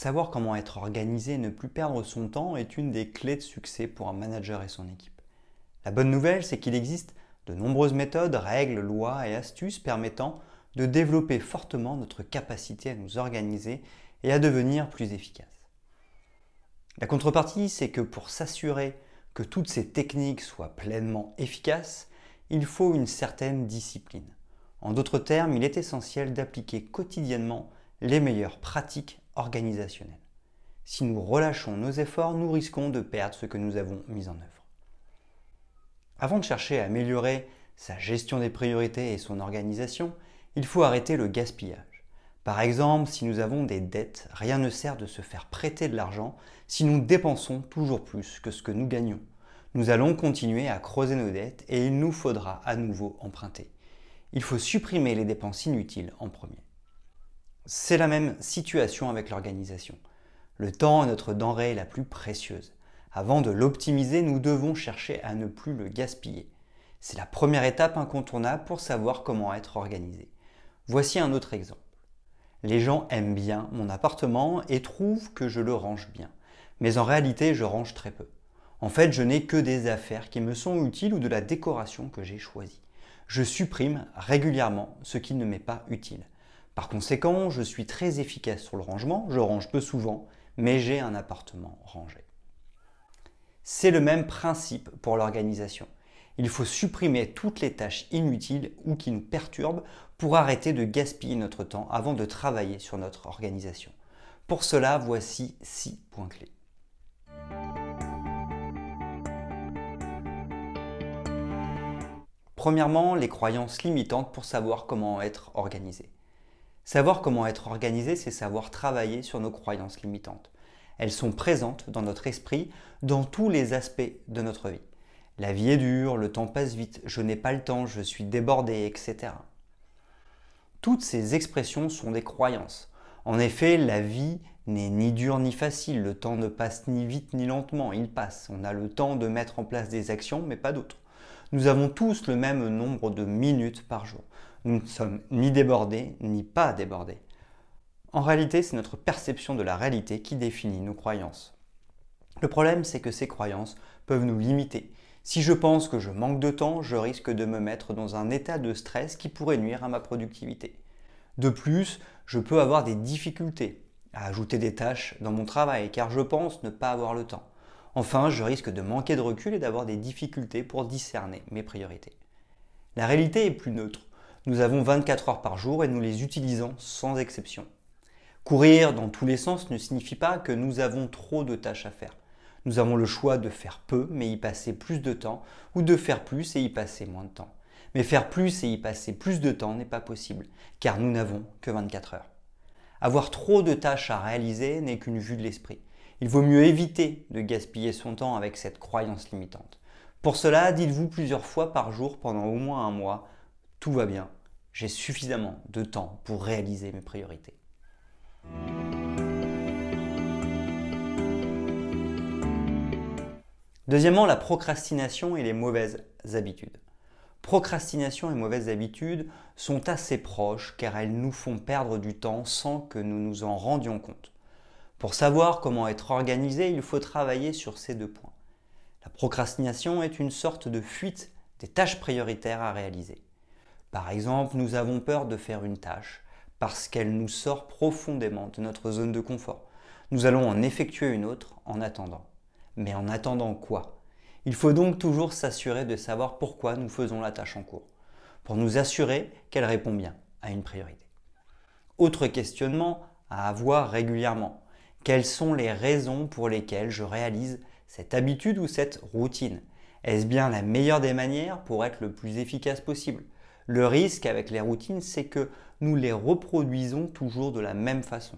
Savoir comment être organisé et ne plus perdre son temps est une des clés de succès pour un manager et son équipe. La bonne nouvelle, c'est qu'il existe de nombreuses méthodes, règles, lois et astuces permettant de développer fortement notre capacité à nous organiser et à devenir plus efficaces. La contrepartie, c'est que pour s'assurer que toutes ces techniques soient pleinement efficaces, il faut une certaine discipline. En d'autres termes, il est essentiel d'appliquer quotidiennement les meilleures pratiques organisationnel. Si nous relâchons nos efforts, nous risquons de perdre ce que nous avons mis en œuvre. Avant de chercher à améliorer sa gestion des priorités et son organisation, il faut arrêter le gaspillage. Par exemple, si nous avons des dettes, rien ne sert de se faire prêter de l'argent si nous dépensons toujours plus que ce que nous gagnons. Nous allons continuer à creuser nos dettes et il nous faudra à nouveau emprunter. Il faut supprimer les dépenses inutiles en premier. C'est la même situation avec l'organisation. Le temps est notre denrée la plus précieuse. Avant de l'optimiser, nous devons chercher à ne plus le gaspiller. C'est la première étape incontournable pour savoir comment être organisé. Voici un autre exemple. Les gens aiment bien mon appartement et trouvent que je le range bien. Mais en réalité, je range très peu. En fait, je n'ai que des affaires qui me sont utiles ou de la décoration que j'ai choisie. Je supprime régulièrement ce qui ne m'est pas utile. Par conséquent, je suis très efficace sur le rangement, je range peu souvent, mais j'ai un appartement rangé. C'est le même principe pour l'organisation. Il faut supprimer toutes les tâches inutiles ou qui nous perturbent pour arrêter de gaspiller notre temps avant de travailler sur notre organisation. Pour cela, voici six points clés. Premièrement, les croyances limitantes pour savoir comment être organisé. Savoir comment être organisé, c'est savoir travailler sur nos croyances limitantes. Elles sont présentes dans notre esprit, dans tous les aspects de notre vie. La vie est dure, le temps passe vite, je n'ai pas le temps, je suis débordé, etc. Toutes ces expressions sont des croyances. En effet, la vie n'est ni dure ni facile, le temps ne passe ni vite ni lentement, il passe. On a le temps de mettre en place des actions, mais pas d'autres. Nous avons tous le même nombre de minutes par jour. Nous ne sommes ni débordés ni pas débordés. En réalité, c'est notre perception de la réalité qui définit nos croyances. Le problème, c'est que ces croyances peuvent nous limiter. Si je pense que je manque de temps, je risque de me mettre dans un état de stress qui pourrait nuire à ma productivité. De plus, je peux avoir des difficultés à ajouter des tâches dans mon travail car je pense ne pas avoir le temps. Enfin, je risque de manquer de recul et d'avoir des difficultés pour discerner mes priorités. La réalité est plus neutre. Nous avons 24 heures par jour et nous les utilisons sans exception. Courir dans tous les sens ne signifie pas que nous avons trop de tâches à faire. Nous avons le choix de faire peu mais y passer plus de temps ou de faire plus et y passer moins de temps. Mais faire plus et y passer plus de temps n'est pas possible car nous n'avons que 24 heures. Avoir trop de tâches à réaliser n'est qu'une vue de l'esprit. Il vaut mieux éviter de gaspiller son temps avec cette croyance limitante. Pour cela, dites-vous plusieurs fois par jour pendant au moins un mois tout va bien, j'ai suffisamment de temps pour réaliser mes priorités. Deuxièmement, la procrastination et les mauvaises habitudes. Procrastination et mauvaises habitudes sont assez proches car elles nous font perdre du temps sans que nous nous en rendions compte. Pour savoir comment être organisé, il faut travailler sur ces deux points. La procrastination est une sorte de fuite des tâches prioritaires à réaliser. Par exemple, nous avons peur de faire une tâche parce qu'elle nous sort profondément de notre zone de confort. Nous allons en effectuer une autre en attendant. Mais en attendant quoi? Il faut donc toujours s'assurer de savoir pourquoi nous faisons la tâche en cours, pour nous assurer qu'elle répond bien à une priorité. Autre questionnement à avoir régulièrement. Quelles sont les raisons pour lesquelles je réalise cette habitude ou cette routine? Est-ce bien la meilleure des manières pour être le plus efficace possible? Le risque avec les routines, c'est que nous les reproduisons toujours de la même façon.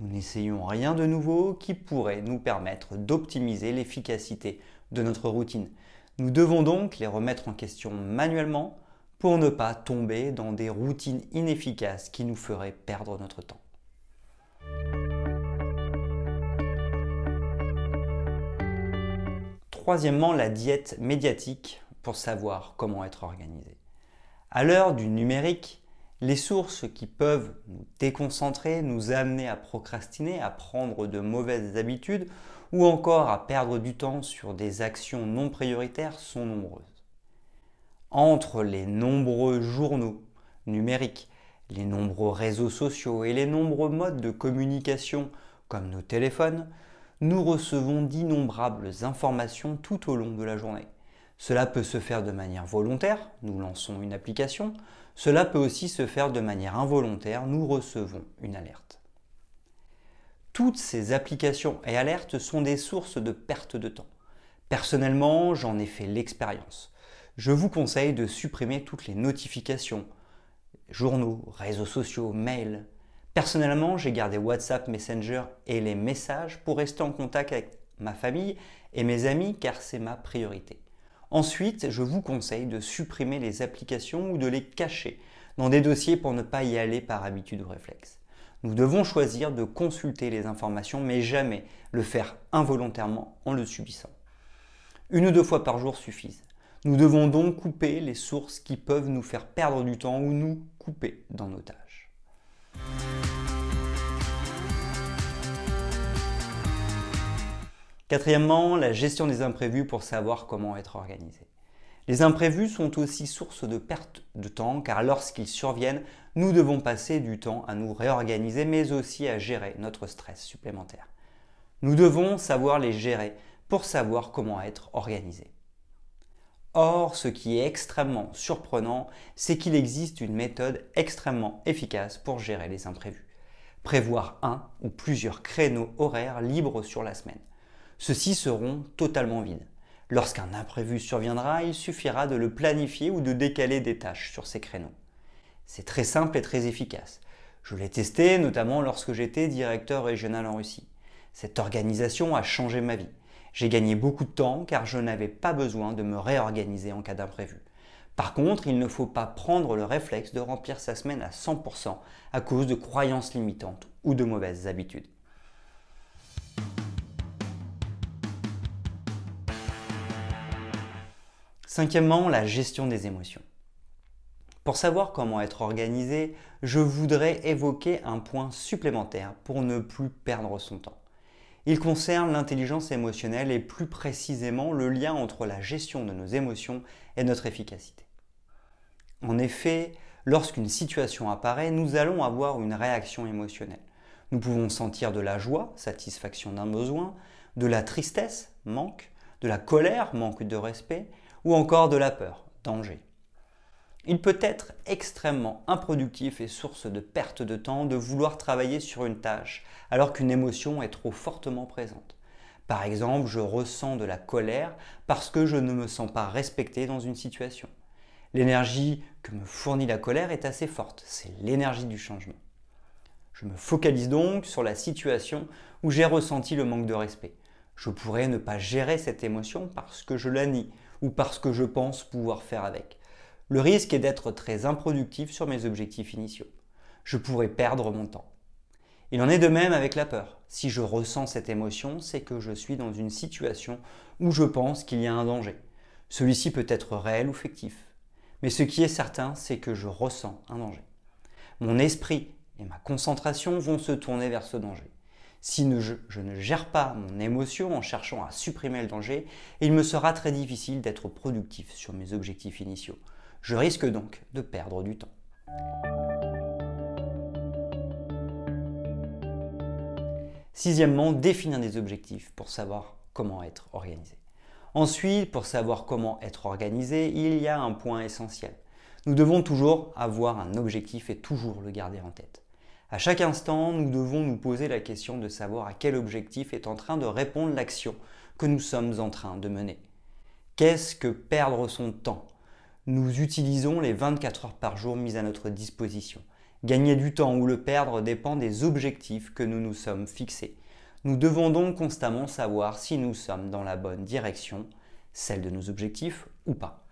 Nous n'essayons rien de nouveau qui pourrait nous permettre d'optimiser l'efficacité de notre routine. Nous devons donc les remettre en question manuellement pour ne pas tomber dans des routines inefficaces qui nous feraient perdre notre temps. Troisièmement, la diète médiatique pour savoir comment être organisé. À l'heure du numérique, les sources qui peuvent nous déconcentrer, nous amener à procrastiner, à prendre de mauvaises habitudes ou encore à perdre du temps sur des actions non prioritaires sont nombreuses. Entre les nombreux journaux numériques, les nombreux réseaux sociaux et les nombreux modes de communication comme nos téléphones, nous recevons d'innombrables informations tout au long de la journée. Cela peut se faire de manière volontaire, nous lançons une application, cela peut aussi se faire de manière involontaire, nous recevons une alerte. Toutes ces applications et alertes sont des sources de perte de temps. Personnellement, j'en ai fait l'expérience. Je vous conseille de supprimer toutes les notifications, journaux, réseaux sociaux, mails, Personnellement, j'ai gardé WhatsApp, Messenger et les messages pour rester en contact avec ma famille et mes amis car c'est ma priorité. Ensuite, je vous conseille de supprimer les applications ou de les cacher dans des dossiers pour ne pas y aller par habitude ou réflexe. Nous devons choisir de consulter les informations mais jamais le faire involontairement en le subissant. Une ou deux fois par jour suffisent. Nous devons donc couper les sources qui peuvent nous faire perdre du temps ou nous couper dans nos tâches. Quatrièmement, la gestion des imprévus pour savoir comment être organisé. Les imprévus sont aussi source de perte de temps car lorsqu'ils surviennent, nous devons passer du temps à nous réorganiser mais aussi à gérer notre stress supplémentaire. Nous devons savoir les gérer pour savoir comment être organisé. Or, ce qui est extrêmement surprenant, c'est qu'il existe une méthode extrêmement efficace pour gérer les imprévus. Prévoir un ou plusieurs créneaux horaires libres sur la semaine. Ceux-ci seront totalement vides. Lorsqu'un imprévu surviendra, il suffira de le planifier ou de décaler des tâches sur ces créneaux. C'est très simple et très efficace. Je l'ai testé notamment lorsque j'étais directeur régional en Russie. Cette organisation a changé ma vie. J'ai gagné beaucoup de temps car je n'avais pas besoin de me réorganiser en cas d'imprévu. Par contre, il ne faut pas prendre le réflexe de remplir sa semaine à 100% à cause de croyances limitantes ou de mauvaises habitudes. Cinquièmement, la gestion des émotions. Pour savoir comment être organisé, je voudrais évoquer un point supplémentaire pour ne plus perdre son temps. Il concerne l'intelligence émotionnelle et plus précisément le lien entre la gestion de nos émotions et notre efficacité. En effet, lorsqu'une situation apparaît, nous allons avoir une réaction émotionnelle. Nous pouvons sentir de la joie, satisfaction d'un besoin, de la tristesse, manque, de la colère, manque de respect, ou encore de la peur, danger. Il peut être extrêmement improductif et source de perte de temps de vouloir travailler sur une tâche alors qu'une émotion est trop fortement présente. Par exemple, je ressens de la colère parce que je ne me sens pas respecté dans une situation. L'énergie que me fournit la colère est assez forte, c'est l'énergie du changement. Je me focalise donc sur la situation où j'ai ressenti le manque de respect. Je pourrais ne pas gérer cette émotion parce que je la nie ou parce que je pense pouvoir faire avec. Le risque est d'être très improductif sur mes objectifs initiaux. Je pourrais perdre mon temps. Il en est de même avec la peur. Si je ressens cette émotion, c'est que je suis dans une situation où je pense qu'il y a un danger. Celui-ci peut être réel ou fictif. Mais ce qui est certain, c'est que je ressens un danger. Mon esprit et ma concentration vont se tourner vers ce danger. Si je, ne gère pas mon émotion en cherchant à supprimer le danger, il me sera très difficile d'être productif sur mes objectifs initiaux. Je risque donc de perdre du temps. Sixièmement, définir des objectifs pour savoir comment être organisé. Ensuite, pour savoir comment être organisé, il y a un point essentiel. Nous devons toujours avoir un objectif et toujours le garder en tête. À chaque instant, nous devons nous poser la question de savoir à quel objectif est en train de répondre l'action que nous sommes en train de mener. Qu'est-ce que perdre son temps? Nous utilisons les 24 heures par jour mises à notre disposition. Gagner du temps ou le perdre dépend des objectifs que nous nous sommes fixés. Nous devons donc constamment savoir si nous sommes dans la bonne direction, celle de nos objectifs ou pas.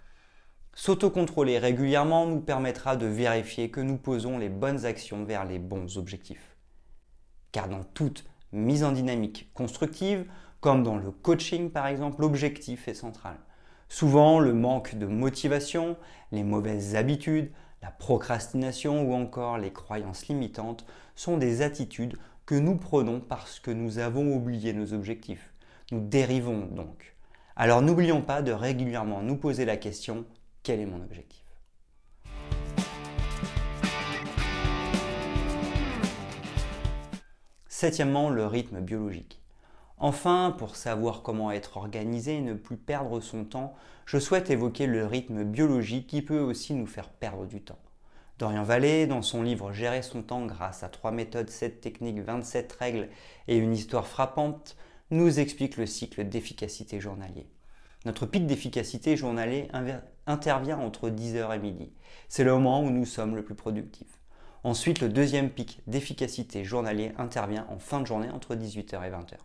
S'autocontrôler régulièrement nous permettra de vérifier que nous posons les bonnes actions vers les bons objectifs. Car dans toute mise en dynamique constructive, comme dans le coaching par exemple, l'objectif est central. Souvent, le manque de motivation, les mauvaises habitudes, la procrastination ou encore les croyances limitantes sont des attitudes que nous prenons parce que nous avons oublié nos objectifs. Nous dérivons donc. Alors n'oublions pas de régulièrement nous poser la question quel est mon objectif? Septièmement, le rythme biologique. Enfin, pour savoir comment être organisé et ne plus perdre son temps, je souhaite évoquer le rythme biologique qui peut aussi nous faire perdre du temps. Dorian Vallée, dans son livre Gérer son temps grâce à 3 méthodes, 7 techniques, 27 règles et une histoire frappante, nous explique le cycle d'efficacité journalier. Notre pic d'efficacité journalier intervient entre 10h et midi. C'est le moment où nous sommes le plus productifs. Ensuite, le deuxième pic d'efficacité journalier intervient en fin de journée entre 18h et 20h.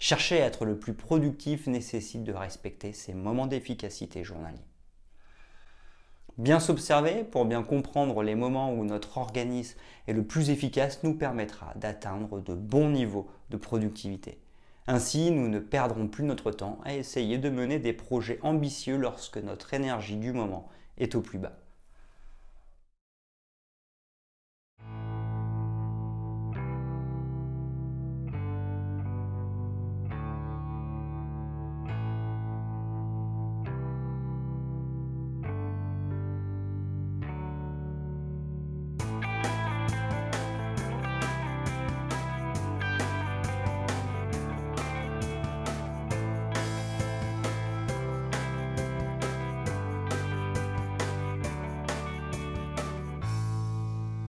Chercher à être le plus productif nécessite de respecter ces moments d'efficacité journaliers. Bien s'observer pour bien comprendre les moments où notre organisme est le plus efficace nous permettra d'atteindre de bons niveaux de productivité. Ainsi, nous ne perdrons plus notre temps à essayer de mener des projets ambitieux lorsque notre énergie du moment est au plus bas.